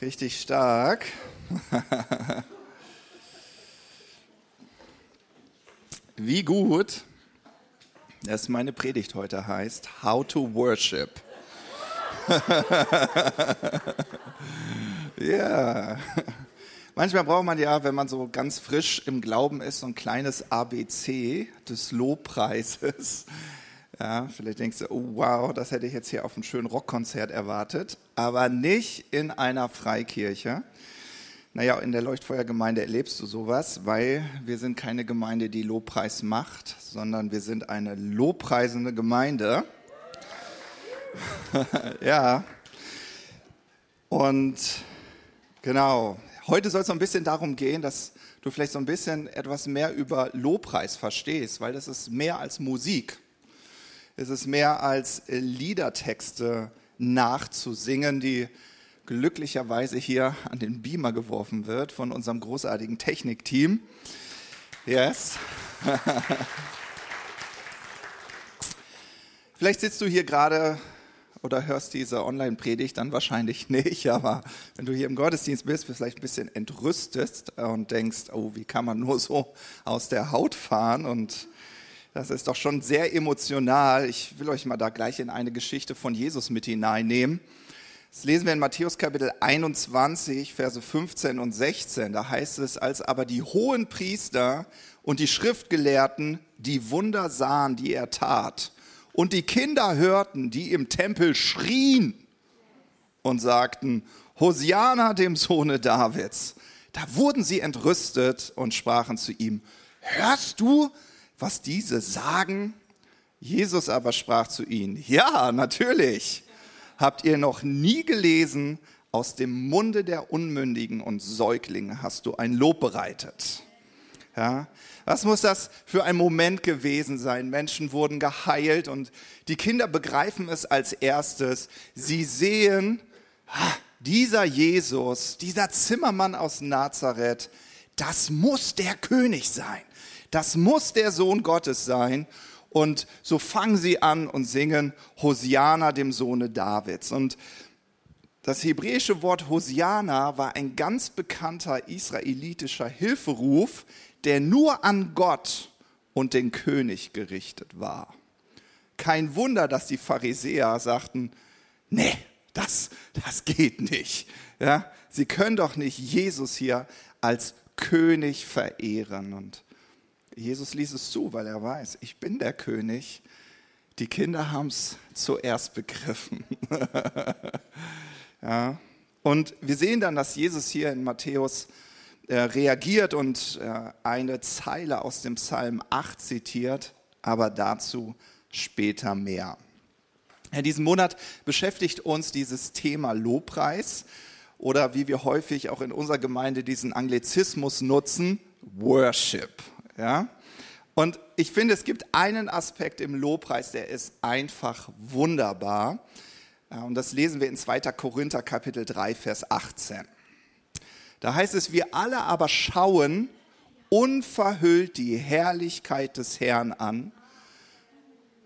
Richtig stark. Wie gut, dass meine Predigt heute heißt How to Worship. ja. Manchmal braucht man ja, wenn man so ganz frisch im Glauben ist, so ein kleines ABC des Lobpreises. Ja, vielleicht denkst du, oh wow, das hätte ich jetzt hier auf einem schönen Rockkonzert erwartet, aber nicht in einer Freikirche. Naja, in der Leuchtfeuergemeinde erlebst du sowas, weil wir sind keine Gemeinde, die Lobpreis macht, sondern wir sind eine lobpreisende Gemeinde. ja. Und genau, heute soll es so ein bisschen darum gehen, dass du vielleicht so ein bisschen etwas mehr über Lobpreis verstehst, weil das ist mehr als Musik. Es ist mehr als Liedertexte nachzusingen, die glücklicherweise hier an den Beamer geworfen wird von unserem großartigen Technikteam. Yes. Vielleicht sitzt du hier gerade oder hörst diese Online-Predigt, dann wahrscheinlich nicht, aber wenn du hier im Gottesdienst bist, bist vielleicht ein bisschen entrüstet und denkst, oh, wie kann man nur so aus der Haut fahren und das ist doch schon sehr emotional. Ich will euch mal da gleich in eine Geschichte von Jesus mit hineinnehmen. Das lesen wir in Matthäus Kapitel 21, Verse 15 und 16. Da heißt es, als aber die hohen Priester und die Schriftgelehrten die Wunder sahen, die er tat, und die Kinder hörten, die im Tempel schrien und sagten, Hosiana dem Sohne Davids, da wurden sie entrüstet und sprachen zu ihm, hörst du, was diese sagen? Jesus aber sprach zu ihnen, ja, natürlich. Habt ihr noch nie gelesen, aus dem Munde der Unmündigen und Säuglinge hast du ein Lob bereitet. Ja, was muss das für ein Moment gewesen sein? Menschen wurden geheilt und die Kinder begreifen es als erstes. Sie sehen, dieser Jesus, dieser Zimmermann aus Nazareth, das muss der König sein. Das muss der Sohn Gottes sein. Und so fangen sie an und singen Hosiana dem Sohne Davids. Und das hebräische Wort Hosiana war ein ganz bekannter israelitischer Hilferuf, der nur an Gott und den König gerichtet war. Kein Wunder, dass die Pharisäer sagten, nee, das, das geht nicht. Ja, sie können doch nicht Jesus hier als König verehren. Und Jesus ließ es zu, weil er weiß, ich bin der König. Die Kinder haben es zuerst begriffen. ja. Und wir sehen dann, dass Jesus hier in Matthäus äh, reagiert und äh, eine Zeile aus dem Psalm 8 zitiert, aber dazu später mehr. In diesem Monat beschäftigt uns dieses Thema Lobpreis oder wie wir häufig auch in unserer Gemeinde diesen Anglizismus nutzen, Worship. Ja? Und ich finde, es gibt einen Aspekt im Lobpreis, der ist einfach wunderbar. Und das lesen wir in 2. Korinther Kapitel 3, Vers 18. Da heißt es, wir alle aber schauen unverhüllt die Herrlichkeit des Herrn an.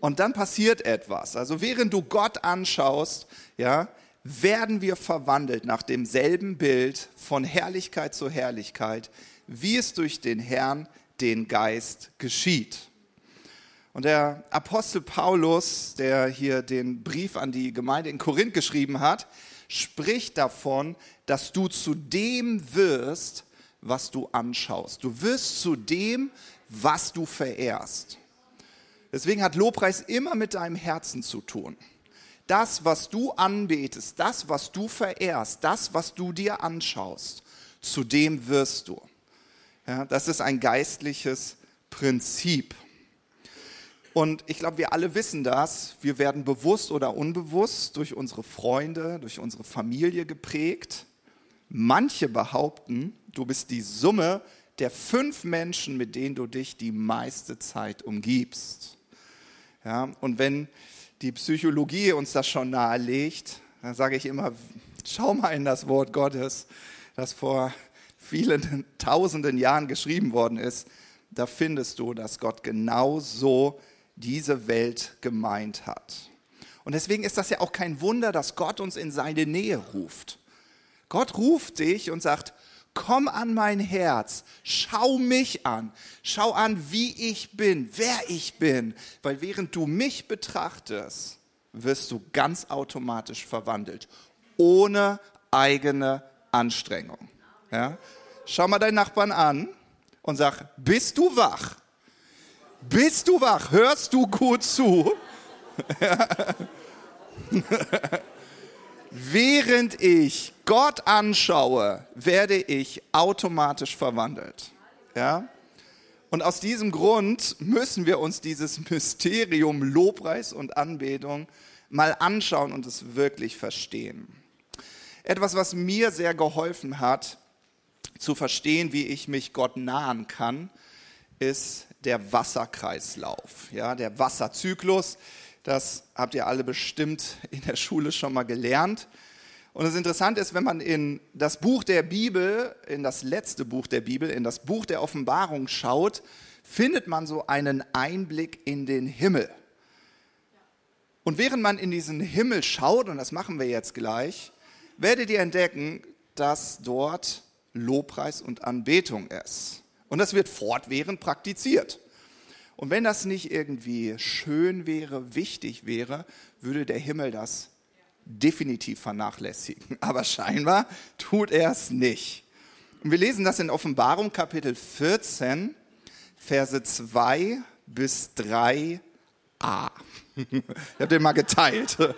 Und dann passiert etwas. Also während du Gott anschaust, ja, werden wir verwandelt nach demselben Bild von Herrlichkeit zu Herrlichkeit, wie es durch den Herrn den Geist geschieht. Und der Apostel Paulus, der hier den Brief an die Gemeinde in Korinth geschrieben hat, spricht davon, dass du zu dem wirst, was du anschaust. Du wirst zu dem, was du verehrst. Deswegen hat Lobpreis immer mit deinem Herzen zu tun. Das, was du anbetest, das, was du verehrst, das, was du dir anschaust, zu dem wirst du. Ja, das ist ein geistliches Prinzip. Und ich glaube, wir alle wissen das. Wir werden bewusst oder unbewusst durch unsere Freunde, durch unsere Familie geprägt. Manche behaupten, du bist die Summe der fünf Menschen, mit denen du dich die meiste Zeit umgibst. Ja, und wenn die Psychologie uns das schon nahelegt, dann sage ich immer, schau mal in das Wort Gottes, das vor vielen tausenden Jahren geschrieben worden ist, da findest du, dass Gott genau so diese Welt gemeint hat. Und deswegen ist das ja auch kein Wunder, dass Gott uns in seine Nähe ruft. Gott ruft dich und sagt, komm an mein Herz, schau mich an, schau an, wie ich bin, wer ich bin, weil während du mich betrachtest, wirst du ganz automatisch verwandelt, ohne eigene Anstrengung. Ja? Schau mal deinen Nachbarn an und sag, bist du wach? Bist du wach? Hörst du gut zu? Während ich Gott anschaue, werde ich automatisch verwandelt. Ja? Und aus diesem Grund müssen wir uns dieses Mysterium Lobpreis und Anbetung mal anschauen und es wirklich verstehen. Etwas, was mir sehr geholfen hat, zu verstehen, wie ich mich Gott nahen kann, ist der Wasserkreislauf, ja, der Wasserzyklus. Das habt ihr alle bestimmt in der Schule schon mal gelernt. Und das Interessante ist, wenn man in das Buch der Bibel, in das letzte Buch der Bibel, in das Buch der Offenbarung schaut, findet man so einen Einblick in den Himmel. Und während man in diesen Himmel schaut, und das machen wir jetzt gleich, werdet ihr entdecken, dass dort Lobpreis und Anbetung ist. Und das wird fortwährend praktiziert. Und wenn das nicht irgendwie schön wäre, wichtig wäre, würde der Himmel das definitiv vernachlässigen. Aber scheinbar tut er es nicht. Und wir lesen das in Offenbarung Kapitel 14, Verse 2 bis 3a. Ich habe den mal geteilt.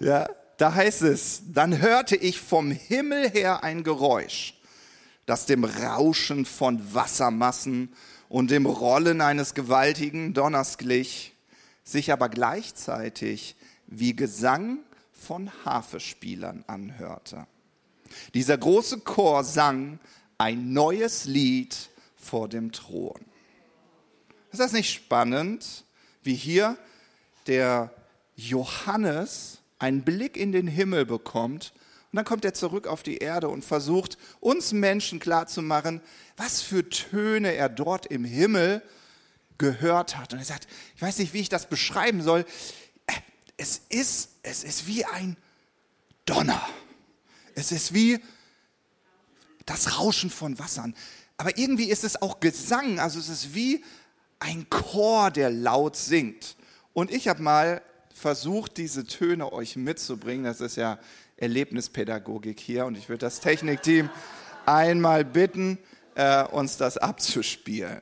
ja, da heißt es, dann hörte ich vom Himmel her ein Geräusch, das dem Rauschen von Wassermassen und dem Rollen eines gewaltigen Donners glich sich aber gleichzeitig wie Gesang von Harfespielern anhörte. Dieser große Chor sang ein neues Lied vor dem Thron. Ist das nicht spannend, wie hier der Johannes einen Blick in den Himmel bekommt und dann kommt er zurück auf die Erde und versucht uns Menschen klarzumachen, was für Töne er dort im Himmel gehört hat. Und er sagt, ich weiß nicht, wie ich das beschreiben soll. Es ist, es ist wie ein Donner. Es ist wie das Rauschen von Wassern. Aber irgendwie ist es auch Gesang. Also es ist wie ein Chor, der laut singt. Und ich habe mal versucht, diese Töne euch mitzubringen. Das ist ja Erlebnispädagogik hier. Und ich würde das Technikteam einmal bitten, äh, uns das abzuspielen.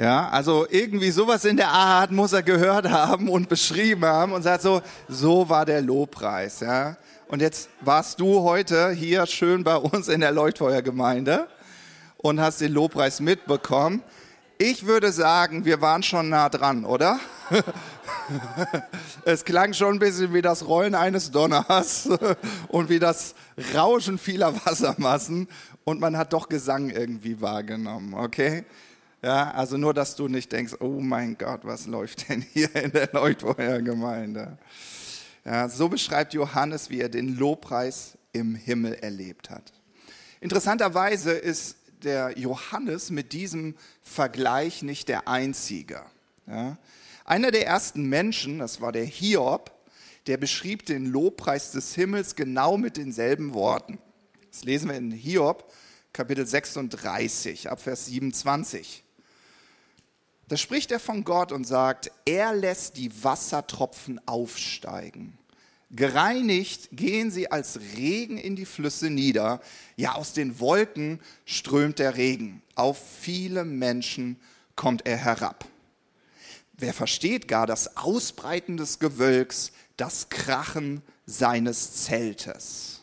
Ja, also irgendwie sowas in der Art muss er gehört haben und beschrieben haben und sagt so, so war der Lobpreis, ja. Und jetzt warst du heute hier schön bei uns in der Leuchtfeuergemeinde und hast den Lobpreis mitbekommen. Ich würde sagen, wir waren schon nah dran, oder? es klang schon ein bisschen wie das Rollen eines Donners und wie das Rauschen vieler Wassermassen und man hat doch Gesang irgendwie wahrgenommen, okay? Ja, also nur, dass du nicht denkst, oh mein Gott, was läuft denn hier in der Leuchtfeuergemeinde? Ja, so beschreibt Johannes, wie er den Lobpreis im Himmel erlebt hat. Interessanterweise ist der Johannes mit diesem Vergleich nicht der Einzige. Ja. Einer der ersten Menschen, das war der Hiob, der beschrieb den Lobpreis des Himmels genau mit denselben Worten. Das lesen wir in Hiob, Kapitel 36, ab Vers 27. Da spricht er von Gott und sagt, er lässt die Wassertropfen aufsteigen. Gereinigt gehen sie als Regen in die Flüsse nieder. Ja, aus den Wolken strömt der Regen. Auf viele Menschen kommt er herab. Wer versteht gar das Ausbreiten des Gewölks, das Krachen seines Zeltes?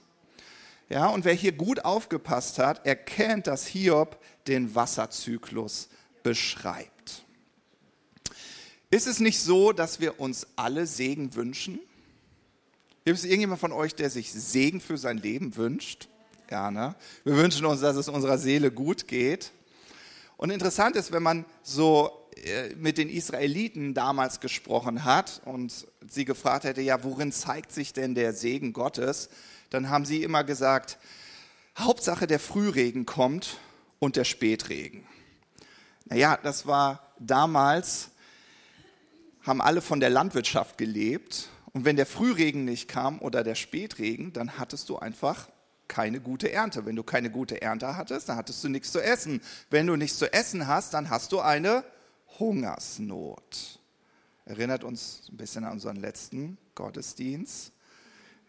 Ja, und wer hier gut aufgepasst hat, erkennt, dass Hiob den Wasserzyklus beschreibt. Ist es nicht so, dass wir uns alle Segen wünschen? Gibt es irgendjemand von euch, der sich Segen für sein Leben wünscht? Ja, ne? Wir wünschen uns, dass es unserer Seele gut geht. Und interessant ist, wenn man so äh, mit den Israeliten damals gesprochen hat und sie gefragt hätte, ja, worin zeigt sich denn der Segen Gottes, dann haben sie immer gesagt, Hauptsache der Frühregen kommt und der Spätregen. Naja, das war damals, haben alle von der Landwirtschaft gelebt und wenn der Frühregen nicht kam oder der Spätregen, dann hattest du einfach keine gute Ernte. Wenn du keine gute Ernte hattest, dann hattest du nichts zu essen. Wenn du nichts zu essen hast, dann hast du eine Hungersnot. Erinnert uns ein bisschen an unseren letzten Gottesdienst,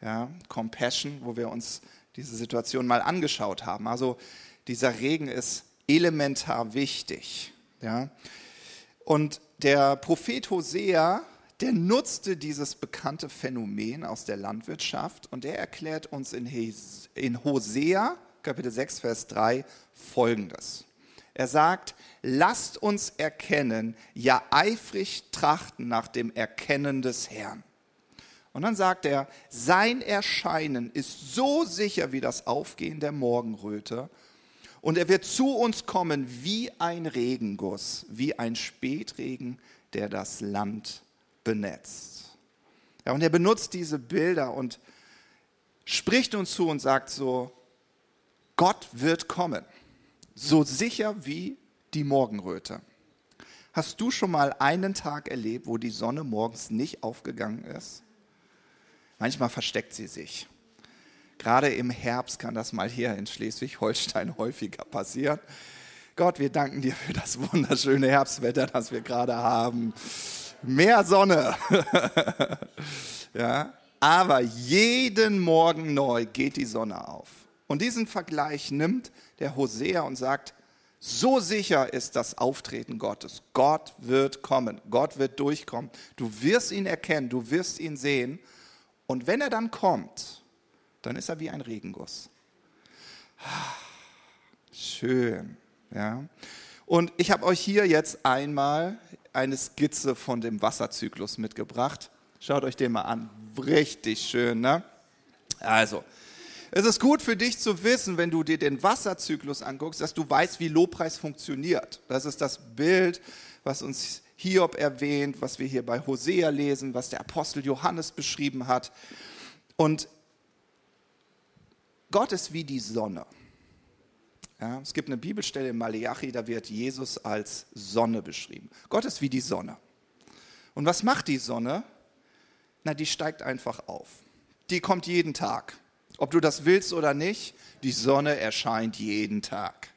ja, Compassion, wo wir uns diese Situation mal angeschaut haben. Also dieser Regen ist elementar wichtig. Ja. Und der Prophet Hosea der nutzte dieses bekannte Phänomen aus der Landwirtschaft und er erklärt uns in, in Hosea, Kapitel 6, Vers 3, folgendes. Er sagt, lasst uns erkennen, ja eifrig trachten nach dem Erkennen des Herrn. Und dann sagt er, sein Erscheinen ist so sicher wie das Aufgehen der Morgenröte und er wird zu uns kommen wie ein Regenguss, wie ein Spätregen, der das Land benetzt. Ja, und er benutzt diese Bilder und spricht uns zu und sagt so, Gott wird kommen, so sicher wie die Morgenröte. Hast du schon mal einen Tag erlebt, wo die Sonne morgens nicht aufgegangen ist? Manchmal versteckt sie sich. Gerade im Herbst kann das mal hier in Schleswig-Holstein häufiger passieren. Gott, wir danken dir für das wunderschöne Herbstwetter, das wir gerade haben mehr Sonne. ja, aber jeden Morgen neu geht die Sonne auf. Und diesen Vergleich nimmt der Hosea und sagt, so sicher ist das Auftreten Gottes. Gott wird kommen, Gott wird durchkommen. Du wirst ihn erkennen, du wirst ihn sehen. Und wenn er dann kommt, dann ist er wie ein Regenguss. Schön, ja. Und ich habe euch hier jetzt einmal eine Skizze von dem Wasserzyklus mitgebracht. Schaut euch den mal an. Richtig schön, ne? Also, es ist gut für dich zu wissen, wenn du dir den Wasserzyklus anguckst, dass du weißt, wie Lobpreis funktioniert. Das ist das Bild, was uns Hiob erwähnt, was wir hier bei Hosea lesen, was der Apostel Johannes beschrieben hat. Und Gott ist wie die Sonne. Ja, es gibt eine Bibelstelle in Malachi, da wird Jesus als Sonne beschrieben. Gott ist wie die Sonne. Und was macht die Sonne? Na, die steigt einfach auf. Die kommt jeden Tag. Ob du das willst oder nicht, die Sonne erscheint jeden Tag.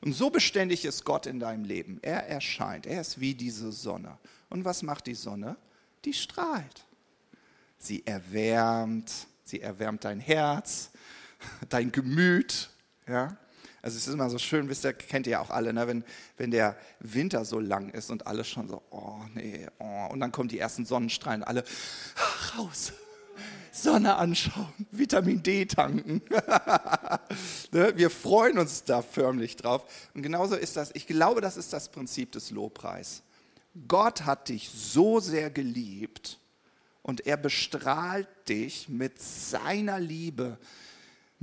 Und so beständig ist Gott in deinem Leben. Er erscheint. Er ist wie diese Sonne. Und was macht die Sonne? Die strahlt. Sie erwärmt. Sie erwärmt dein Herz, dein Gemüt. Ja? Also es ist immer so schön, wisst ihr, kennt ihr ja auch alle, ne? wenn, wenn der Winter so lang ist und alles schon so, oh nee, oh. und dann kommen die ersten Sonnenstrahlen, alle raus. Sonne anschauen, Vitamin D tanken. ne? Wir freuen uns da förmlich drauf. Und genauso ist das, ich glaube, das ist das Prinzip des Lobpreis. Gott hat dich so sehr geliebt und er bestrahlt dich mit seiner Liebe,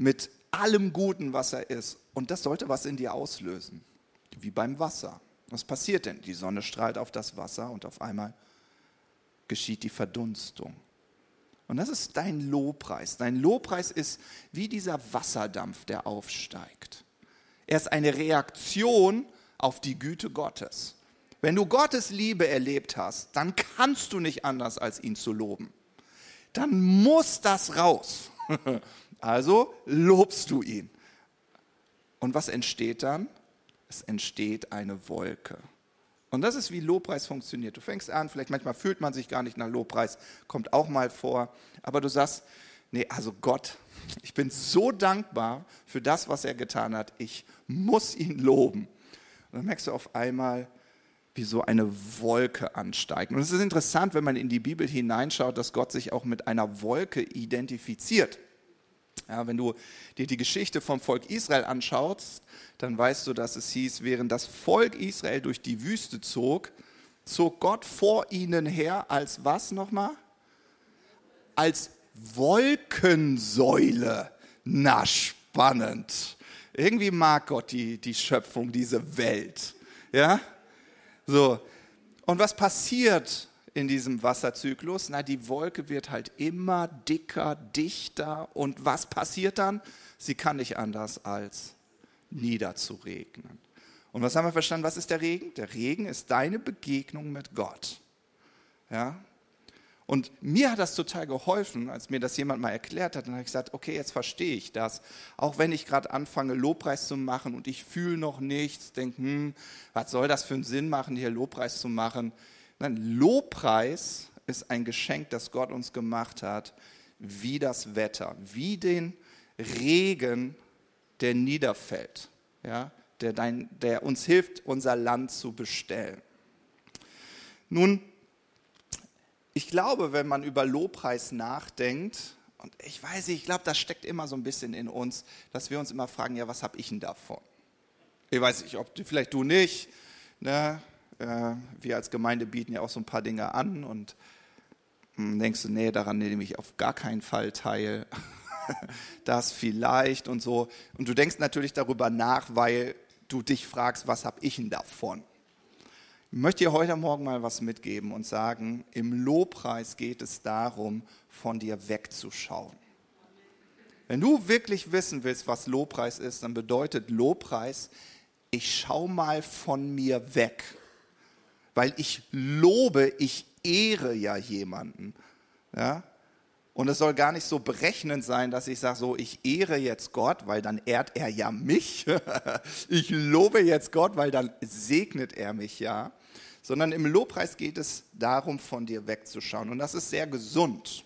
mit allem Guten, was er ist. Und das sollte was in dir auslösen, wie beim Wasser. Was passiert denn? Die Sonne strahlt auf das Wasser und auf einmal geschieht die Verdunstung. Und das ist dein Lobpreis. Dein Lobpreis ist wie dieser Wasserdampf, der aufsteigt. Er ist eine Reaktion auf die Güte Gottes. Wenn du Gottes Liebe erlebt hast, dann kannst du nicht anders, als ihn zu loben. Dann muss das raus. Also lobst du ihn. Und was entsteht dann? Es entsteht eine Wolke. Und das ist, wie Lobpreis funktioniert. Du fängst an, vielleicht manchmal fühlt man sich gar nicht nach Lobpreis, kommt auch mal vor, aber du sagst, nee, also Gott, ich bin so dankbar für das, was er getan hat. Ich muss ihn loben. Und dann merkst du auf einmal, wie so eine Wolke ansteigt. Und es ist interessant, wenn man in die Bibel hineinschaut, dass Gott sich auch mit einer Wolke identifiziert. Ja, wenn du dir die Geschichte vom Volk Israel anschaust, dann weißt du, dass es hieß, während das Volk Israel durch die Wüste zog, zog Gott vor ihnen her als was nochmal? Als Wolkensäule. Na, spannend. Irgendwie mag Gott die, die Schöpfung, diese Welt. Ja? So. Und was passiert in diesem Wasserzyklus? Na, die Wolke wird halt immer dicker, dichter. Und was passiert dann? Sie kann nicht anders als niederzuregnen. Und was haben wir verstanden? Was ist der Regen? Der Regen ist deine Begegnung mit Gott. Ja? Und mir hat das total geholfen, als mir das jemand mal erklärt hat. Dann habe ich gesagt, okay, jetzt verstehe ich das. Auch wenn ich gerade anfange, Lobpreis zu machen und ich fühle noch nichts, denke, hm, was soll das für einen Sinn machen, hier Lobpreis zu machen? Nein, Lobpreis ist ein Geschenk, das Gott uns gemacht hat, wie das Wetter, wie den Regen, der niederfällt. Ja? der, dein, der uns hilft, unser Land zu bestellen. Nun, ich glaube, wenn man über Lobpreis nachdenkt, und ich weiß nicht, ich glaube, das steckt immer so ein bisschen in uns, dass wir uns immer fragen, ja, was habe ich denn davon? Ich weiß nicht, ob du, vielleicht du nicht. Ne? Äh, wir als Gemeinde bieten ja auch so ein paar Dinge an und hm, denkst du, nee, daran nehme ich auf gar keinen Fall teil. das vielleicht und so. Und du denkst natürlich darüber nach, weil du dich fragst, was habe ich denn davon? Ich möchte dir heute Morgen mal was mitgeben und sagen, im Lobpreis geht es darum, von dir wegzuschauen. Wenn du wirklich wissen willst, was Lobpreis ist, dann bedeutet Lobpreis, ich schaue mal von mir weg. Weil ich lobe, ich ehre ja jemanden. Ja? Und es soll gar nicht so berechnend sein, dass ich sage, so, ich ehre jetzt Gott, weil dann ehrt er ja mich. ich lobe jetzt Gott, weil dann segnet er mich ja. Sondern im Lobpreis geht es darum, von dir wegzuschauen. Und das ist sehr gesund.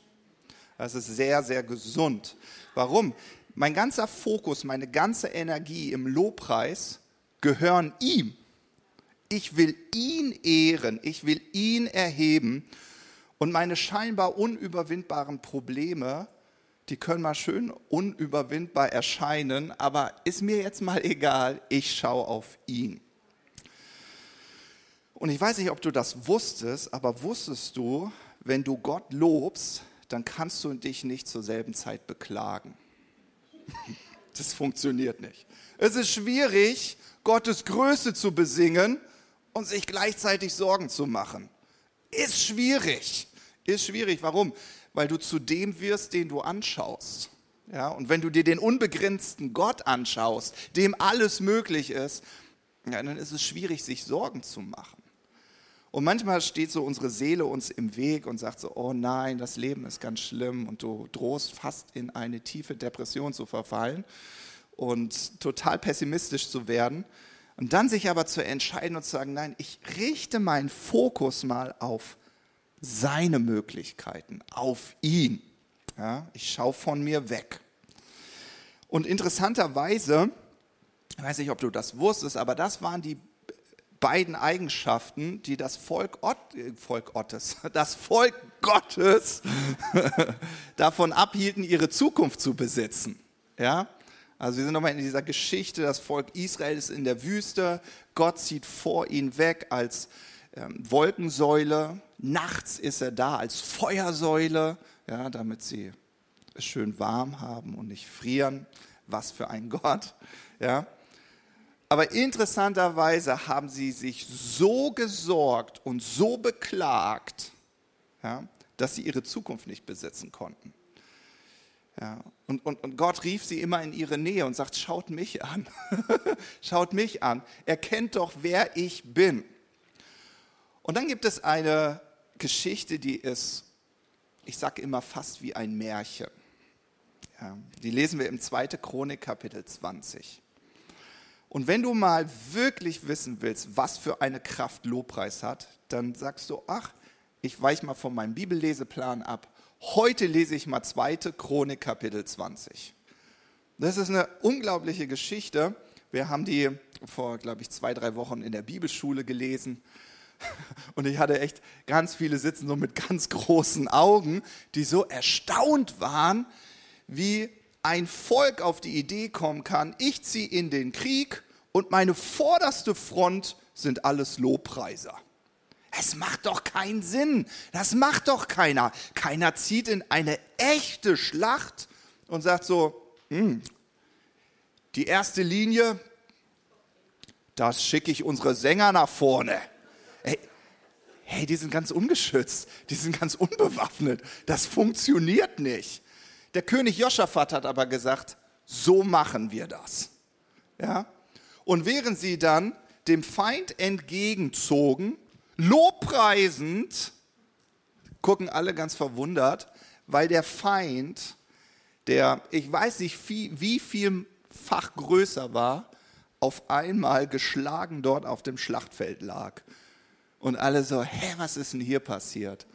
Das ist sehr, sehr gesund. Warum? Mein ganzer Fokus, meine ganze Energie im Lobpreis gehören ihm. Ich will ihn ehren, ich will ihn erheben und meine scheinbar unüberwindbaren Probleme, die können mal schön unüberwindbar erscheinen, aber ist mir jetzt mal egal, ich schaue auf ihn. Und ich weiß nicht, ob du das wusstest, aber wusstest du, wenn du Gott lobst, dann kannst du dich nicht zur selben Zeit beklagen. Das funktioniert nicht. Es ist schwierig, Gottes Größe zu besingen und sich gleichzeitig Sorgen zu machen. Ist schwierig. Ist schwierig. Warum? Weil du zu dem wirst, den du anschaust. Ja, und wenn du dir den unbegrenzten Gott anschaust, dem alles möglich ist, ja, dann ist es schwierig, sich Sorgen zu machen. Und manchmal steht so unsere Seele uns im Weg und sagt so, oh nein, das Leben ist ganz schlimm und du drohst fast in eine tiefe Depression zu verfallen und total pessimistisch zu werden. Und dann sich aber zu entscheiden und zu sagen, nein, ich richte meinen Fokus mal auf seine Möglichkeiten, auf ihn. Ja, ich schaue von mir weg. Und interessanterweise, ich weiß nicht, ob du das wusstest, aber das waren die beiden Eigenschaften, die das Volk, Ott, äh, Volk Ottes, das Volk Gottes davon abhielten, ihre Zukunft zu besitzen. Ja? Also wir sind nochmal in dieser Geschichte, das Volk Israel ist in der Wüste, Gott zieht vor ihnen weg als ähm, Wolkensäule, nachts ist er da als Feuersäule, ja, damit sie es schön warm haben und nicht frieren. Was für ein Gott. Ja. Aber interessanterweise haben sie sich so gesorgt und so beklagt, ja, dass sie ihre Zukunft nicht besitzen konnten. Ja, und, und, und Gott rief sie immer in ihre Nähe und sagt, schaut mich an, schaut mich an, erkennt doch, wer ich bin. Und dann gibt es eine Geschichte, die ist, ich sage immer fast wie ein Märchen. Ja, die lesen wir im 2. Chronik Kapitel 20. Und wenn du mal wirklich wissen willst, was für eine Kraft Lobpreis hat, dann sagst du, ach, ich weiche mal von meinem Bibelleseplan ab. Heute lese ich mal 2. Chronik Kapitel 20. Das ist eine unglaubliche Geschichte. Wir haben die vor, glaube ich, zwei, drei Wochen in der Bibelschule gelesen. Und ich hatte echt ganz viele sitzen so mit ganz großen Augen, die so erstaunt waren, wie ein Volk auf die Idee kommen kann, ich ziehe in den Krieg und meine vorderste Front sind alles Lobpreiser. Es macht doch keinen Sinn. Das macht doch keiner. Keiner zieht in eine echte Schlacht und sagt so, hm, die erste Linie, das schicke ich unsere Sänger nach vorne. hey, die sind ganz ungeschützt, die sind ganz unbewaffnet, das funktioniert nicht. Der König Joschafat hat aber gesagt, so machen wir das. Ja? Und während sie dann dem Feind entgegenzogen, lobpreisend, gucken alle ganz verwundert, weil der Feind, der, ich weiß nicht, wie, wie vielfach größer war, auf einmal geschlagen dort auf dem Schlachtfeld lag. Und alle so, hä, was ist denn hier passiert?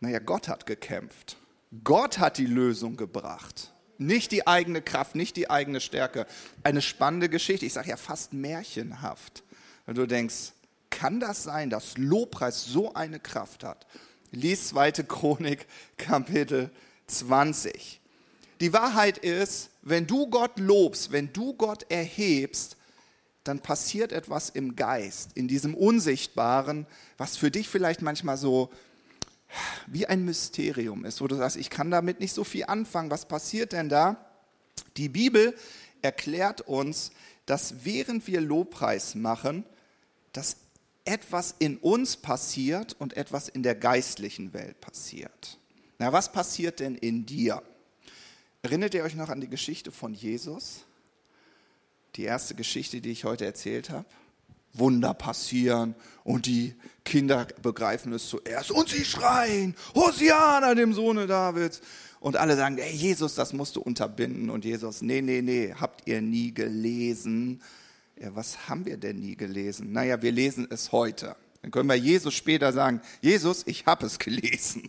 Naja, Gott hat gekämpft. Gott hat die Lösung gebracht. Nicht die eigene Kraft, nicht die eigene Stärke. Eine spannende Geschichte, ich sage ja fast märchenhaft. Und du denkst, kann das sein, dass Lobpreis so eine Kraft hat? Lies 2. Chronik, Kapitel 20. Die Wahrheit ist, wenn du Gott lobst, wenn du Gott erhebst, dann passiert etwas im Geist, in diesem Unsichtbaren, was für dich vielleicht manchmal so wie ein Mysterium ist, wo du sagst, ich kann damit nicht so viel anfangen. Was passiert denn da? Die Bibel erklärt uns, dass während wir Lobpreis machen, dass etwas in uns passiert und etwas in der geistlichen Welt passiert. Na, was passiert denn in dir? Erinnert ihr euch noch an die Geschichte von Jesus? Die erste Geschichte, die ich heute erzählt habe? Wunder passieren und die Kinder begreifen es zuerst und sie schreien, Hosiana, dem Sohne Davids. Und alle sagen, hey Jesus, das musst du unterbinden. Und Jesus, nee, nee, nee, habt ihr nie gelesen? Ja, was haben wir denn nie gelesen? Naja, wir lesen es heute. Dann können wir Jesus später sagen, Jesus, ich habe es gelesen.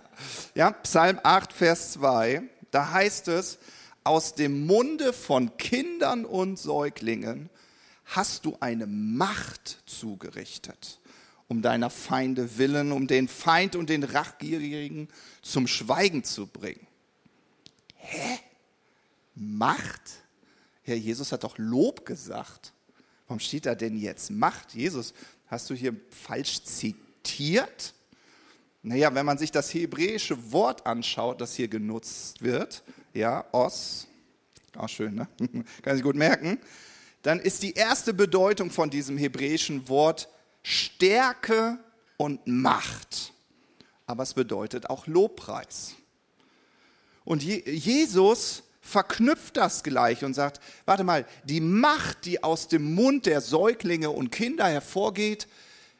ja, Psalm 8, Vers 2, da heißt es, aus dem Munde von Kindern und Säuglingen hast du eine Macht zugerichtet, um deiner Feinde willen, um den Feind und den Rachgierigen zum Schweigen zu bringen. Hä? Macht? Herr Jesus hat doch Lob gesagt. Warum steht da denn jetzt Macht? Jesus, hast du hier falsch zitiert? Naja, wenn man sich das hebräische Wort anschaut, das hier genutzt wird, ja, Os, auch schön, ne? Kann sich gut merken, dann ist die erste Bedeutung von diesem hebräischen Wort Stärke und Macht. Aber es bedeutet auch Lobpreis. Und Jesus verknüpft das gleich und sagt, warte mal, die Macht, die aus dem Mund der Säuglinge und Kinder hervorgeht,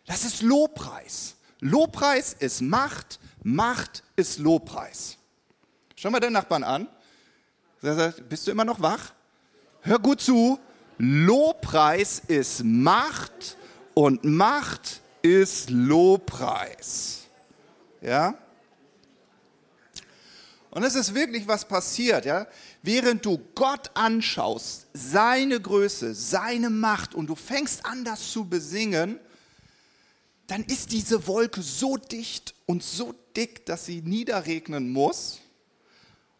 das ist Lobpreis. Lobpreis ist Macht, Macht ist Lobpreis. Schau mal den Nachbarn an. Bist du immer noch wach? Hör gut zu. Lobpreis ist Macht und Macht ist Lobpreis. Ja? Und es ist wirklich was passiert, ja? Während du Gott anschaust, seine Größe, seine Macht und du fängst an, das zu besingen, dann ist diese Wolke so dicht und so dick, dass sie niederregnen muss.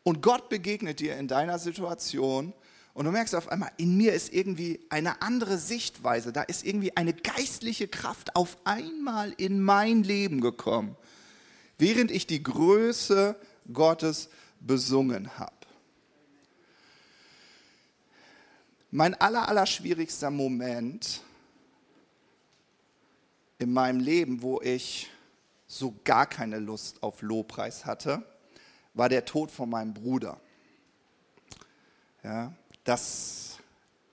Und Gott begegnet dir in deiner Situation und du merkst auf einmal, in mir ist irgendwie eine andere Sichtweise, da ist irgendwie eine geistliche Kraft auf einmal in mein Leben gekommen, während ich die Größe Gottes besungen habe. Mein aller, aller schwierigster Moment in meinem Leben, wo ich so gar keine Lust auf Lobpreis hatte, war der Tod von meinem Bruder. Ja, das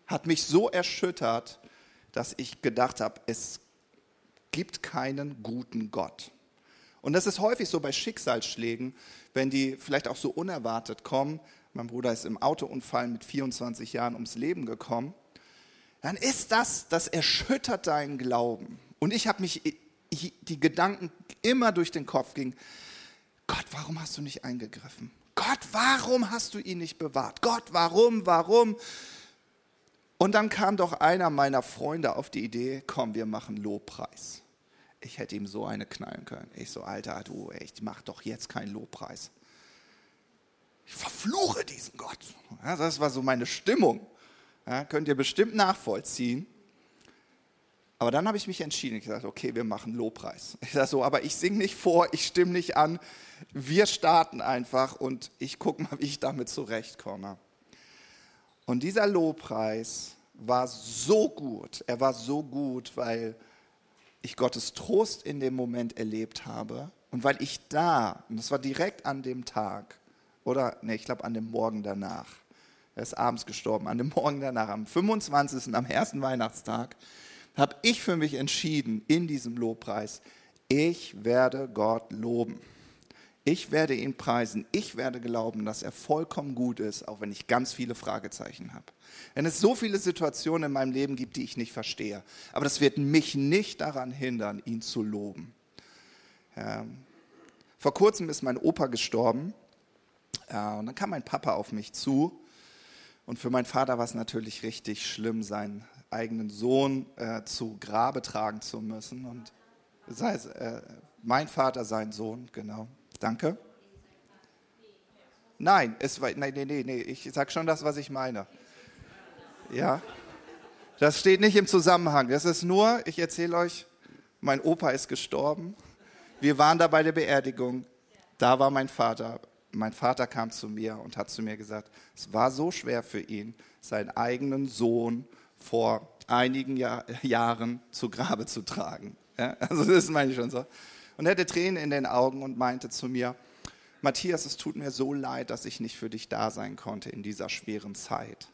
hat mich so erschüttert, dass ich gedacht habe, es gibt keinen guten Gott. Und das ist häufig so bei Schicksalsschlägen, wenn die vielleicht auch so unerwartet kommen. Mein Bruder ist im Autounfall mit 24 Jahren ums Leben gekommen. Dann ist das, das erschüttert deinen Glauben. Und ich habe mich, die Gedanken immer durch den Kopf ging, Gott, warum hast du nicht eingegriffen? Gott, warum hast du ihn nicht bewahrt? Gott, warum, warum? Und dann kam doch einer meiner Freunde auf die Idee, komm, wir machen Lobpreis. Ich hätte ihm so eine knallen können. Ich so, Alter, du, ich mach doch jetzt keinen Lobpreis. Ich verfluche diesen Gott. Ja, das war so meine Stimmung. Ja, könnt ihr bestimmt nachvollziehen. Aber dann habe ich mich entschieden. Ich gesagt, okay, wir machen Lobpreis. Ich sage so, aber ich singe nicht vor, ich stimme nicht an. Wir starten einfach und ich gucke mal, wie ich damit zurechtkomme. Und dieser Lobpreis war so gut. Er war so gut, weil ich Gottes Trost in dem Moment erlebt habe und weil ich da, und das war direkt an dem Tag, oder, nee, ich glaube an dem Morgen danach, er ist abends gestorben, an dem Morgen danach, am 25., am ersten Weihnachtstag, habe ich für mich entschieden in diesem Lobpreis, ich werde Gott loben. Ich werde ihn preisen. Ich werde glauben, dass er vollkommen gut ist, auch wenn ich ganz viele Fragezeichen habe. Wenn es so viele Situationen in meinem Leben gibt, die ich nicht verstehe. Aber das wird mich nicht daran hindern, ihn zu loben. Ähm, vor kurzem ist mein Opa gestorben. Äh, und dann kam mein Papa auf mich zu. Und für meinen Vater war es natürlich richtig schlimm, seinen eigenen Sohn äh, zu Grabe tragen zu müssen. Und das heißt, äh, mein Vater, sein Sohn, genau. Danke. Nein, es war, nein, nee, nee, nee, ich sage schon das, was ich meine. Ja, das steht nicht im Zusammenhang. Das ist nur, ich erzähle euch, mein Opa ist gestorben. Wir waren da bei der Beerdigung. Da war mein Vater. Mein Vater kam zu mir und hat zu mir gesagt, es war so schwer für ihn, seinen eigenen Sohn vor einigen Jahr, Jahren zu Grabe zu tragen. Ja, also das meine ich schon so. Und er hatte Tränen in den Augen und meinte zu mir, Matthias, es tut mir so leid, dass ich nicht für dich da sein konnte in dieser schweren Zeit.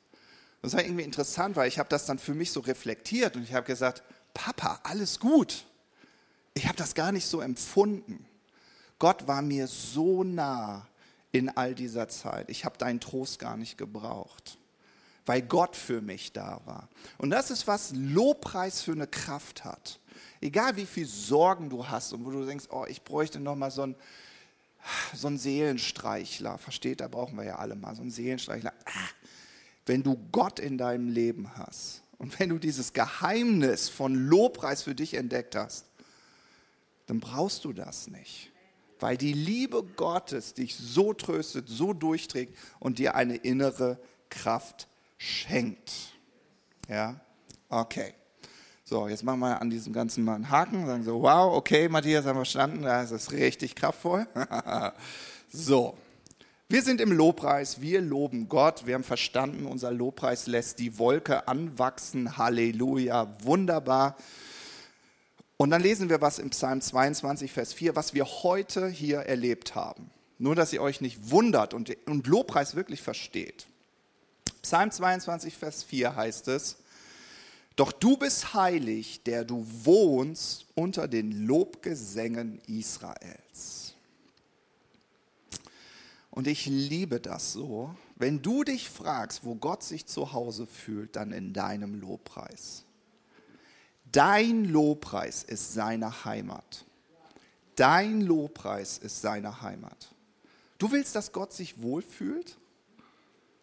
Das war irgendwie interessant, weil ich habe das dann für mich so reflektiert und ich habe gesagt, Papa, alles gut. Ich habe das gar nicht so empfunden. Gott war mir so nah in all dieser Zeit. Ich habe deinen Trost gar nicht gebraucht, weil Gott für mich da war. Und das ist, was Lobpreis für eine Kraft hat. Egal wie viel Sorgen du hast und wo du denkst, oh, ich bräuchte noch mal so einen, so einen Seelenstreichler. Versteht, da brauchen wir ja alle mal so einen Seelenstreichler. Ah, wenn du Gott in deinem Leben hast und wenn du dieses Geheimnis von Lobpreis für dich entdeckt hast, dann brauchst du das nicht. Weil die Liebe Gottes dich so tröstet, so durchträgt und dir eine innere Kraft schenkt. Ja, okay. So, jetzt machen wir an diesem Ganzen mal einen Haken, sagen so, wow, okay, Matthias, haben wir verstanden, das ist richtig kraftvoll. so, wir sind im Lobpreis, wir loben Gott, wir haben verstanden, unser Lobpreis lässt die Wolke anwachsen, Halleluja, wunderbar. Und dann lesen wir was im Psalm 22, Vers 4, was wir heute hier erlebt haben. Nur, dass ihr euch nicht wundert und, und Lobpreis wirklich versteht. Psalm 22, Vers 4 heißt es, doch du bist heilig, der du wohnst unter den Lobgesängen Israels. Und ich liebe das so, wenn du dich fragst, wo Gott sich zu Hause fühlt, dann in deinem Lobpreis. Dein Lobpreis ist seine Heimat. Dein Lobpreis ist seine Heimat. Du willst, dass Gott sich wohlfühlt?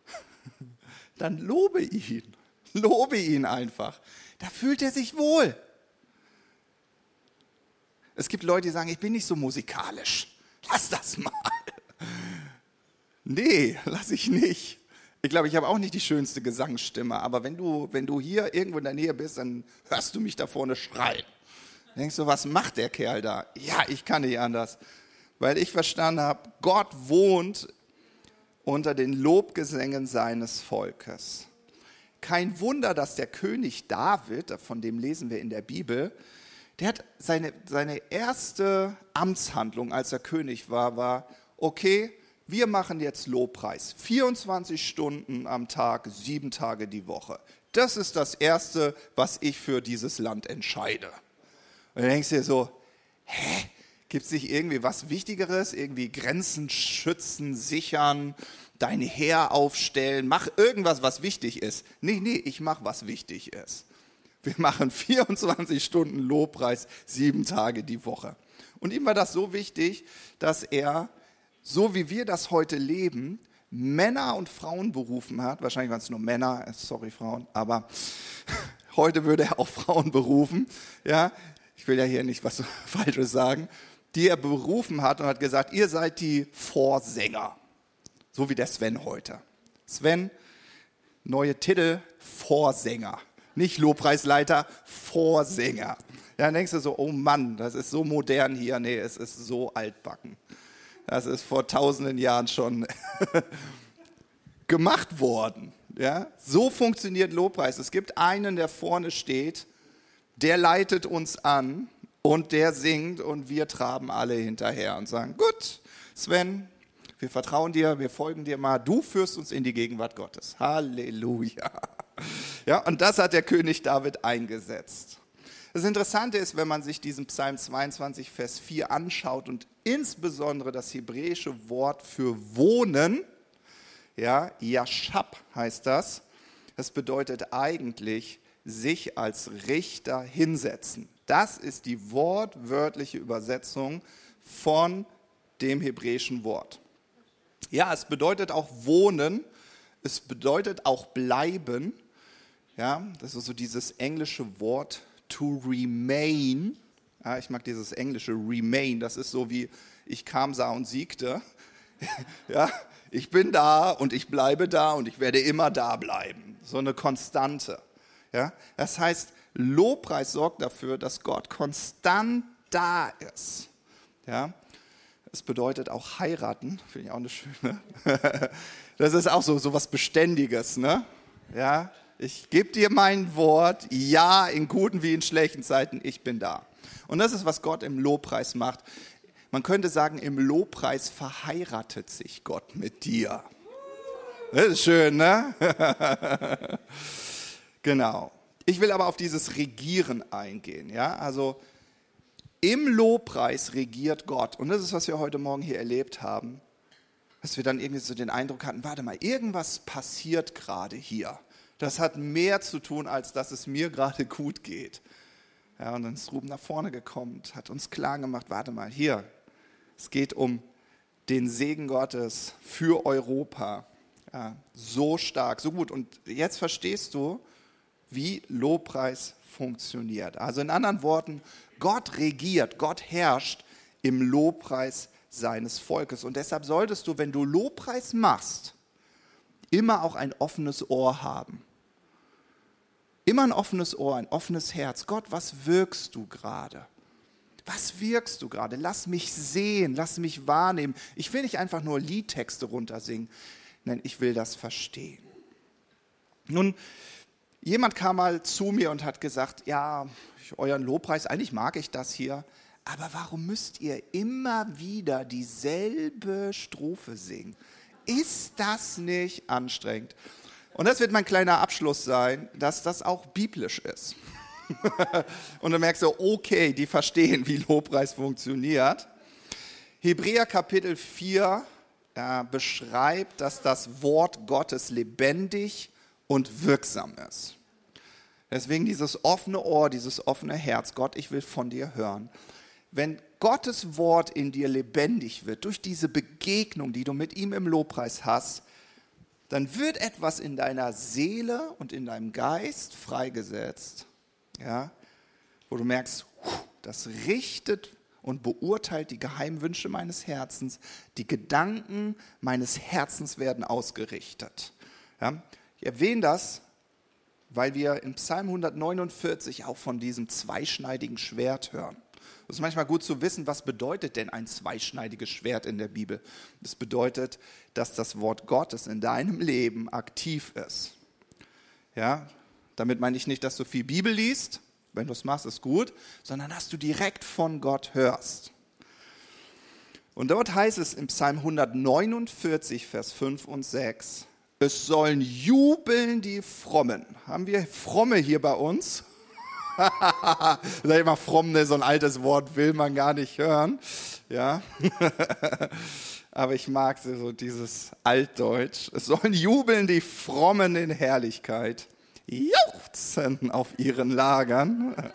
Dann lobe ihn. Lobe ihn einfach. Da fühlt er sich wohl. Es gibt Leute, die sagen, ich bin nicht so musikalisch. Lass das mal. Nee, lass ich nicht. Ich glaube, ich habe auch nicht die schönste Gesangsstimme, aber wenn du, wenn du hier irgendwo in der Nähe bist, dann hörst du mich da vorne schreien. Denkst du, was macht der Kerl da? Ja, ich kann nicht anders. Weil ich verstanden habe, Gott wohnt unter den Lobgesängen seines Volkes. Kein Wunder, dass der König David, von dem lesen wir in der Bibel, der hat seine, seine erste Amtshandlung, als er König war, war, okay, wir machen jetzt Lobpreis. 24 Stunden am Tag, sieben Tage die Woche. Das ist das Erste, was ich für dieses Land entscheide. Und dann denkst du dir so, hä? Gibt es nicht irgendwie was Wichtigeres? Irgendwie Grenzen schützen, sichern, dein Heer aufstellen, mach irgendwas, was wichtig ist. Nee, nee, ich mach, was wichtig ist. Wir machen 24 Stunden Lobpreis, sieben Tage die Woche. Und ihm war das so wichtig, dass er, so wie wir das heute leben, Männer und Frauen berufen hat. Wahrscheinlich waren es nur Männer, sorry Frauen, aber heute würde er auch Frauen berufen. Ja, ich will ja hier nicht was Falsches sagen. Die er berufen hat und hat gesagt, ihr seid die Vorsänger. So wie der Sven heute. Sven, neue Titel, Vorsänger. Nicht Lobpreisleiter, Vorsänger. Ja, dann denkst du so, oh Mann, das ist so modern hier. Nee, es ist so altbacken. Das ist vor tausenden Jahren schon gemacht worden. Ja, so funktioniert Lobpreis. Es gibt einen, der vorne steht, der leitet uns an und der singt und wir traben alle hinterher und sagen, gut, Sven, wir vertrauen dir, wir folgen dir mal, du führst uns in die Gegenwart Gottes. Halleluja. Ja, und das hat der König David eingesetzt. Das Interessante ist, wenn man sich diesen Psalm 22, Vers 4 anschaut und insbesondere das hebräische Wort für wohnen, ja, Yashab heißt das, das bedeutet eigentlich sich als Richter hinsetzen. Das ist die wortwörtliche Übersetzung von dem hebräischen Wort. Ja, es bedeutet auch wohnen, es bedeutet auch bleiben. Ja, das ist so dieses englische Wort to remain. Ja, ich mag dieses englische remain, das ist so wie ich kam, sah und siegte. ja, ich bin da und ich bleibe da und ich werde immer da bleiben. So eine Konstante. Ja, das heißt, Lobpreis sorgt dafür, dass Gott konstant da ist. Ja, es bedeutet auch heiraten, finde ich auch eine schöne. Das ist auch so, so was Beständiges, ne? Ja, ich gebe dir mein Wort, ja, in guten wie in schlechten Zeiten, ich bin da. Und das ist, was Gott im Lobpreis macht. Man könnte sagen, im Lobpreis verheiratet sich Gott mit dir. Das ist schön, ne? genau. Ich will aber auf dieses Regieren eingehen, ja? Also im Lobpreis regiert Gott. Und das ist, was wir heute Morgen hier erlebt haben. Dass wir dann irgendwie so den Eindruck hatten, warte mal, irgendwas passiert gerade hier. Das hat mehr zu tun, als dass es mir gerade gut geht. Ja, und dann ist Ruben nach vorne gekommen, hat uns klar gemacht, warte mal, hier, es geht um den Segen Gottes für Europa. Ja, so stark, so gut. Und jetzt verstehst du, wie Lobpreis funktioniert. Also in anderen Worten, Gott regiert, Gott herrscht im Lobpreis seines Volkes. Und deshalb solltest du, wenn du Lobpreis machst, immer auch ein offenes Ohr haben. Immer ein offenes Ohr, ein offenes Herz. Gott, was wirkst du gerade? Was wirkst du gerade? Lass mich sehen, lass mich wahrnehmen. Ich will nicht einfach nur Liedtexte runtersingen. Nein, ich will das verstehen. Nun, Jemand kam mal zu mir und hat gesagt, ja, euren Lobpreis, eigentlich mag ich das hier, aber warum müsst ihr immer wieder dieselbe Strophe singen? Ist das nicht anstrengend? Und das wird mein kleiner Abschluss sein, dass das auch biblisch ist. und dann merkst du, okay, die verstehen, wie Lobpreis funktioniert. Hebräer Kapitel 4 äh, beschreibt, dass das Wort Gottes lebendig und wirksam ist. Deswegen dieses offene Ohr, dieses offene Herz. Gott, ich will von dir hören. Wenn Gottes Wort in dir lebendig wird, durch diese Begegnung, die du mit ihm im Lobpreis hast, dann wird etwas in deiner Seele und in deinem Geist freigesetzt, ja, wo du merkst, das richtet und beurteilt die Geheimwünsche meines Herzens, die Gedanken meines Herzens werden ausgerichtet. Ja. Ich erwähne das, weil wir im Psalm 149 auch von diesem zweischneidigen Schwert hören. Es ist manchmal gut zu wissen, was bedeutet denn ein zweischneidiges Schwert in der Bibel? Das bedeutet, dass das Wort Gottes in deinem Leben aktiv ist. Ja, damit meine ich nicht, dass du viel Bibel liest, wenn du es machst, ist gut, sondern dass du direkt von Gott hörst. Und dort heißt es im Psalm 149, Vers 5 und 6, es sollen jubeln die Frommen. Haben wir Fromme hier bei uns? Sag ich mal, fromm, ne, so ein altes Wort will man gar nicht hören. Ja. Aber ich mag so dieses Altdeutsch. Es sollen jubeln die Frommen in Herrlichkeit, jauchzen auf ihren Lagern.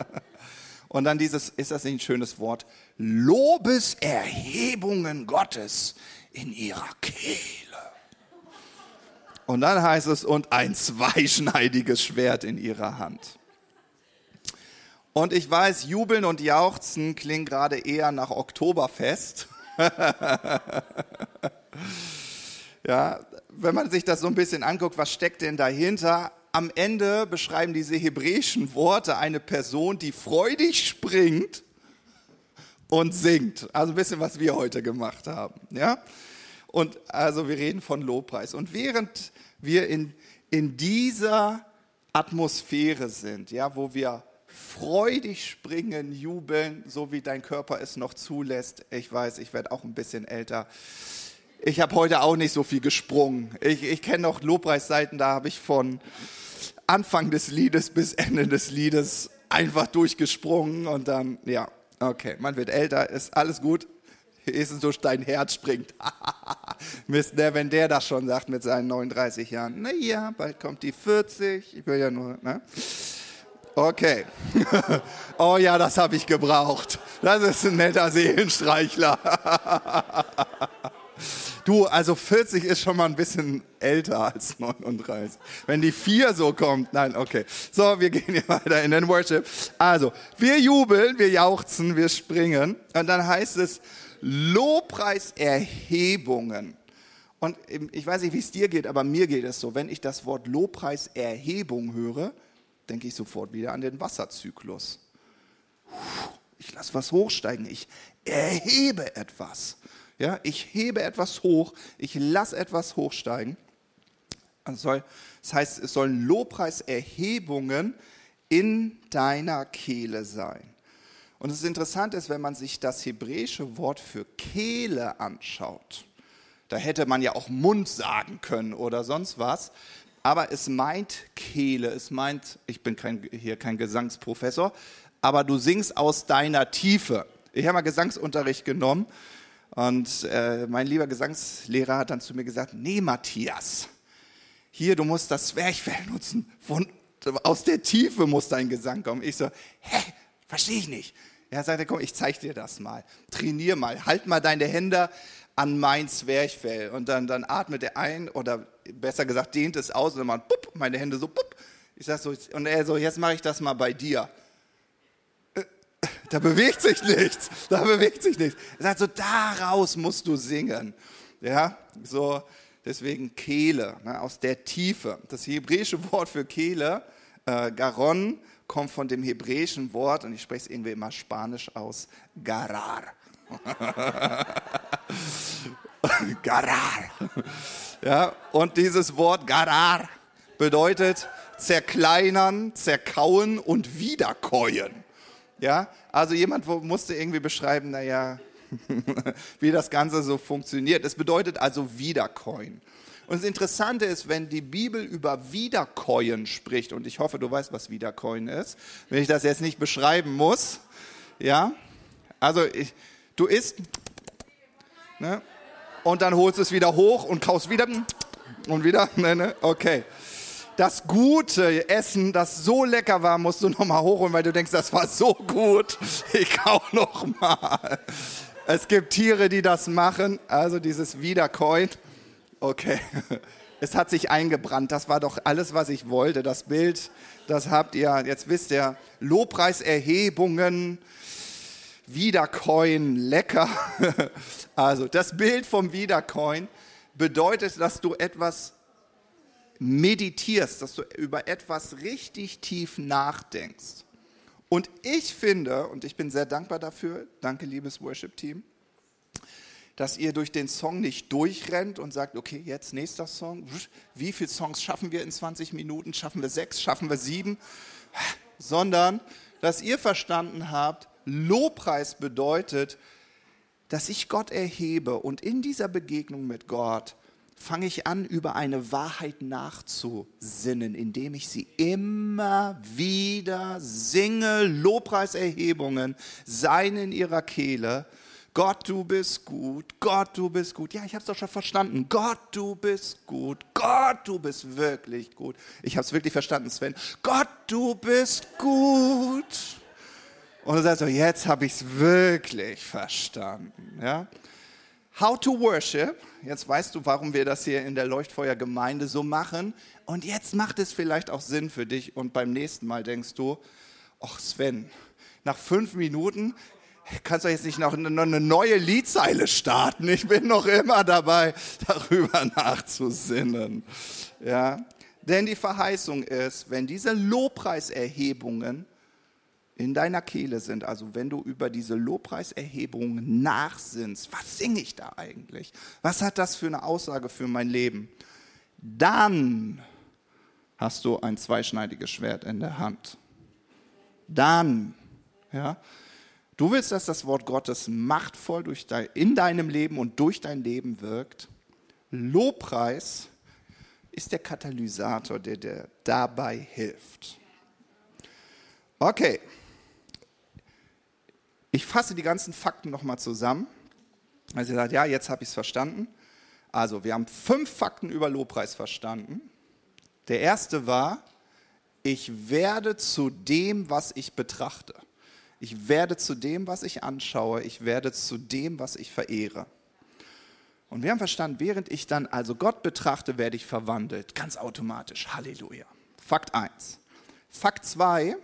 Und dann dieses, ist das nicht ein schönes Wort? Lobeserhebungen Gottes in ihrer Kehle. Und dann heißt es, und ein zweischneidiges Schwert in ihrer Hand. Und ich weiß, jubeln und jauchzen klingt gerade eher nach Oktoberfest. ja, wenn man sich das so ein bisschen anguckt, was steckt denn dahinter? Am Ende beschreiben diese hebräischen Worte eine Person, die freudig springt und singt. Also ein bisschen, was wir heute gemacht haben. Ja? Und also wir reden von Lobpreis. Und während wir in, in dieser Atmosphäre sind, ja, wo wir freudig springen, jubeln, so wie dein Körper es noch zulässt. Ich weiß, ich werde auch ein bisschen älter. Ich habe heute auch nicht so viel gesprungen. Ich, ich kenne noch Lobpreisseiten, da habe ich von Anfang des Liedes bis Ende des Liedes einfach durchgesprungen und dann, ja, okay, man wird älter, ist alles gut. Ist es so, dein Herz springt. Mist, der, wenn der das schon sagt mit seinen 39 Jahren. Naja, bald kommt die 40. Ich will ja nur, ne? Okay. oh ja, das habe ich gebraucht. Das ist ein netter Seelenstreichler. du, also 40 ist schon mal ein bisschen älter als 39. Wenn die 4 so kommt, nein, okay. So, wir gehen hier weiter in den Worship. Also, wir jubeln, wir jauchzen, wir springen. Und dann heißt es Lobpreiserhebungen. Und ich weiß nicht, wie es dir geht, aber mir geht es so. Wenn ich das Wort Lobpreiserhebung höre, denke ich sofort wieder an den Wasserzyklus. Ich lasse was hochsteigen, ich erhebe etwas. Ja, ich hebe etwas hoch, ich lasse etwas hochsteigen. Das heißt, es sollen Lobpreiserhebungen in deiner Kehle sein. Und das Interessante ist, wenn man sich das hebräische Wort für Kehle anschaut, da hätte man ja auch Mund sagen können oder sonst was aber es meint Kehle, es meint, ich bin kein, hier kein Gesangsprofessor, aber du singst aus deiner Tiefe. Ich habe mal Gesangsunterricht genommen und äh, mein lieber Gesangslehrer hat dann zu mir gesagt, nee Matthias, hier, du musst das Zwerchfell nutzen, Von, aus der Tiefe muss dein Gesang kommen. Ich so, hä, verstehe ich nicht. Er sagte, komm, ich zeig dir das mal. Trainier mal, halt mal deine Hände an mein Zwerchfell. Und dann, dann atmet er ein oder besser gesagt dehnt es aus und dann macht meine Hände so pup. Ich sag so, und er so, jetzt mache ich das mal bei dir. Äh, da bewegt sich nichts, da bewegt sich nichts. Er sagt so, daraus musst du singen. Ja, so, deswegen Kehle, ne, aus der Tiefe. Das hebräische Wort für Kehle, äh, Garon, kommt von dem hebräischen Wort, und ich spreche es irgendwie immer spanisch aus, Garar. Garar. Ja, und dieses Wort Garar bedeutet zerkleinern, zerkauen und wiederkäuen. Ja, also jemand musste irgendwie beschreiben, naja, wie das Ganze so funktioniert. Es bedeutet also wiederkäuen. Und das Interessante ist, wenn die Bibel über Wiederkäuen spricht, und ich hoffe, du weißt, was Wiederkäuen ist, wenn ich das jetzt nicht beschreiben muss, ja, also ich, Du isst ne? und dann holst es wieder hoch und kaust wieder und wieder. Ne, ne? Okay. Das gute Essen, das so lecker war, musst du nochmal hochholen, weil du denkst, das war so gut. Ich kau nochmal. Es gibt Tiere, die das machen, also dieses Wiederkäuen. Okay, es hat sich eingebrannt. Das war doch alles, was ich wollte. Das Bild, das habt ihr. Jetzt wisst ihr, Lobpreiserhebungen, Wiedercoin lecker. Also das Bild vom Wiedercoin bedeutet, dass du etwas meditierst, dass du über etwas richtig tief nachdenkst. Und ich finde, und ich bin sehr dankbar dafür, danke liebes Worship-Team, dass ihr durch den Song nicht durchrennt und sagt, okay, jetzt nächster Song. Wie viele Songs schaffen wir in 20 Minuten? Schaffen wir sechs? Schaffen wir sieben? Sondern, dass ihr verstanden habt, Lobpreis bedeutet, dass ich Gott erhebe und in dieser Begegnung mit Gott fange ich an, über eine Wahrheit nachzusinnen, indem ich sie immer wieder singe, Lobpreiserhebungen seien in ihrer Kehle. Gott, du bist gut, Gott, du bist gut. Ja, ich habe es doch schon verstanden. Gott, du bist gut, Gott, du bist wirklich gut. Ich habe es wirklich verstanden, Sven. Gott, du bist gut. Und du sagst so, jetzt habe ich es wirklich verstanden. Ja? How to worship. Jetzt weißt du, warum wir das hier in der Leuchtfeuergemeinde so machen. Und jetzt macht es vielleicht auch Sinn für dich. Und beim nächsten Mal denkst du, ach Sven, nach fünf Minuten kannst du jetzt nicht noch eine neue Liedzeile starten. Ich bin noch immer dabei, darüber nachzusinnen. Ja? Denn die Verheißung ist, wenn diese Lobpreiserhebungen in deiner Kehle sind, also wenn du über diese Lobpreiserhebung nachsinnst, was singe ich da eigentlich? Was hat das für eine Aussage für mein Leben? Dann hast du ein zweischneidiges Schwert in der Hand. dann, ja, du willst, dass das Wort Gottes machtvoll durch dein, in deinem Leben und durch dein Leben wirkt. Lobpreis ist der Katalysator, der dir dabei hilft. Okay, ich fasse die ganzen Fakten nochmal zusammen. Also ihr sagt, ja, jetzt habe ich es verstanden. Also wir haben fünf Fakten über Lobpreis verstanden. Der erste war, ich werde zu dem, was ich betrachte. Ich werde zu dem, was ich anschaue. Ich werde zu dem, was ich verehre. Und wir haben verstanden, während ich dann also Gott betrachte, werde ich verwandelt. Ganz automatisch. Halleluja. Fakt 1. Fakt 2.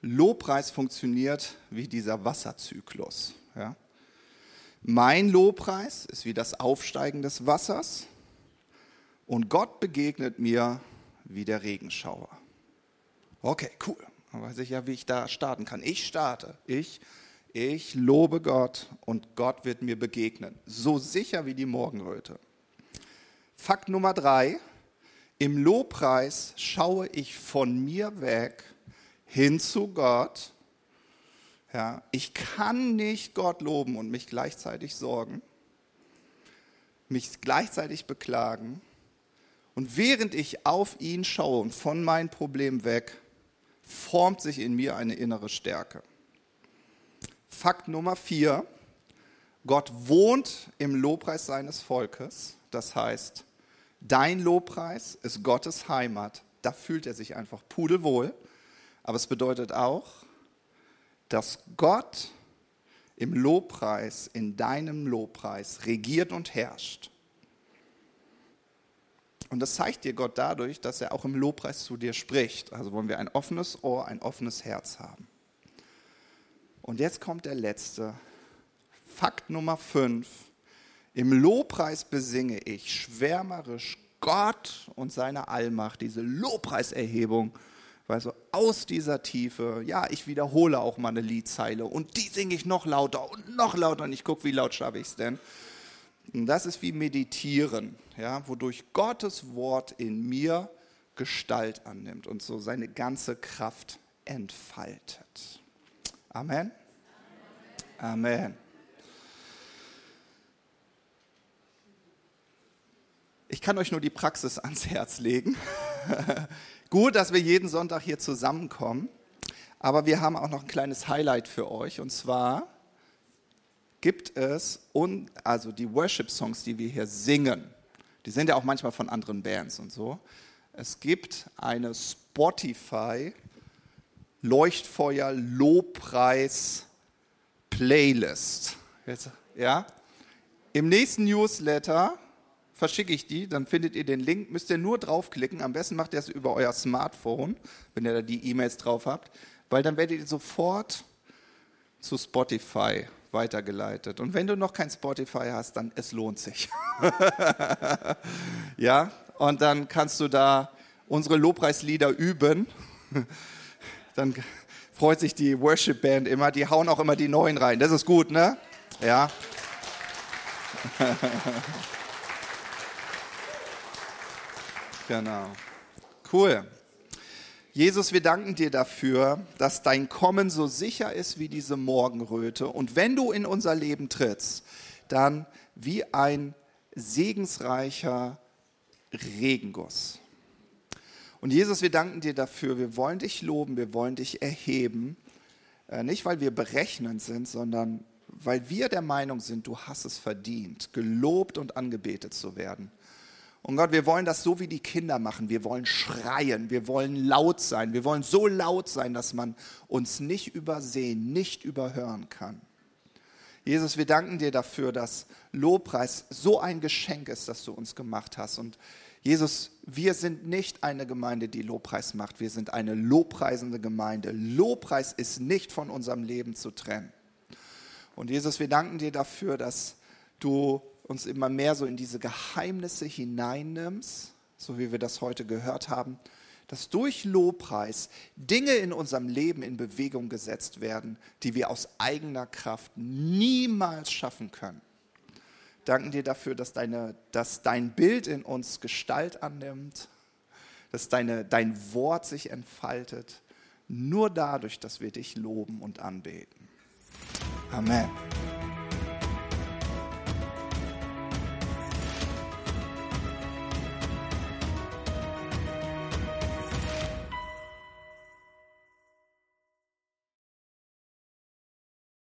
Lobpreis funktioniert wie dieser Wasserzyklus. Ja? Mein Lobpreis ist wie das Aufsteigen des Wassers und Gott begegnet mir wie der Regenschauer. Okay, cool. Dann weiß ich ja, wie ich da starten kann. Ich starte. Ich, ich lobe Gott und Gott wird mir begegnen. So sicher wie die Morgenröte. Fakt Nummer drei. Im Lobpreis schaue ich von mir weg hin zu Gott. Ja, ich kann nicht Gott loben und mich gleichzeitig sorgen, mich gleichzeitig beklagen. Und während ich auf ihn schaue und von meinem Problem weg, formt sich in mir eine innere Stärke. Fakt Nummer vier, Gott wohnt im Lobpreis seines Volkes. Das heißt, dein Lobpreis ist Gottes Heimat. Da fühlt er sich einfach pudelwohl. Aber es bedeutet auch, dass Gott im Lobpreis, in deinem Lobpreis regiert und herrscht. Und das zeigt dir Gott dadurch, dass er auch im Lobpreis zu dir spricht. Also wollen wir ein offenes Ohr, ein offenes Herz haben. Und jetzt kommt der letzte. Fakt Nummer 5. Im Lobpreis besinge ich schwärmerisch Gott und seine Allmacht, diese Lobpreiserhebung weil so aus dieser Tiefe, ja, ich wiederhole auch mal eine Liedzeile und die singe ich noch lauter und noch lauter und ich gucke, wie laut schaffe ich es denn. Und das ist wie Meditieren, ja, wodurch Gottes Wort in mir Gestalt annimmt und so seine ganze Kraft entfaltet. Amen. Amen. Ich kann euch nur die Praxis ans Herz legen. Gut, dass wir jeden Sonntag hier zusammenkommen, aber wir haben auch noch ein kleines Highlight für euch und zwar gibt es und also die Worship Songs, die wir hier singen. Die sind ja auch manchmal von anderen Bands und so. Es gibt eine Spotify Leuchtfeuer Lobpreis Playlist. Ja? Im nächsten Newsletter verschicke ich die, dann findet ihr den Link, müsst ihr nur draufklicken. Am besten macht ihr es über euer Smartphone, wenn ihr da die E-Mails drauf habt, weil dann werdet ihr sofort zu Spotify weitergeleitet. Und wenn du noch kein Spotify hast, dann es lohnt sich. ja, und dann kannst du da unsere Lobpreislieder üben. dann freut sich die Worship Band immer, die hauen auch immer die neuen rein. Das ist gut, ne? Ja. Genau. Cool. Jesus, wir danken dir dafür, dass dein Kommen so sicher ist wie diese Morgenröte. Und wenn du in unser Leben trittst, dann wie ein segensreicher Regenguss. Und Jesus, wir danken dir dafür. Wir wollen dich loben, wir wollen dich erheben. Äh, nicht, weil wir berechnend sind, sondern weil wir der Meinung sind, du hast es verdient, gelobt und angebetet zu werden. Und Gott, wir wollen das so wie die Kinder machen. Wir wollen schreien, wir wollen laut sein, wir wollen so laut sein, dass man uns nicht übersehen, nicht überhören kann. Jesus, wir danken dir dafür, dass Lobpreis so ein Geschenk ist, das du uns gemacht hast. Und Jesus, wir sind nicht eine Gemeinde, die Lobpreis macht. Wir sind eine lobpreisende Gemeinde. Lobpreis ist nicht von unserem Leben zu trennen. Und Jesus, wir danken dir dafür, dass du uns immer mehr so in diese Geheimnisse hineinnimmst, so wie wir das heute gehört haben, dass durch Lobpreis Dinge in unserem Leben in Bewegung gesetzt werden, die wir aus eigener Kraft niemals schaffen können. Danken dir dafür, dass, deine, dass dein Bild in uns Gestalt annimmt, dass deine, dein Wort sich entfaltet, nur dadurch, dass wir dich loben und anbeten. Amen.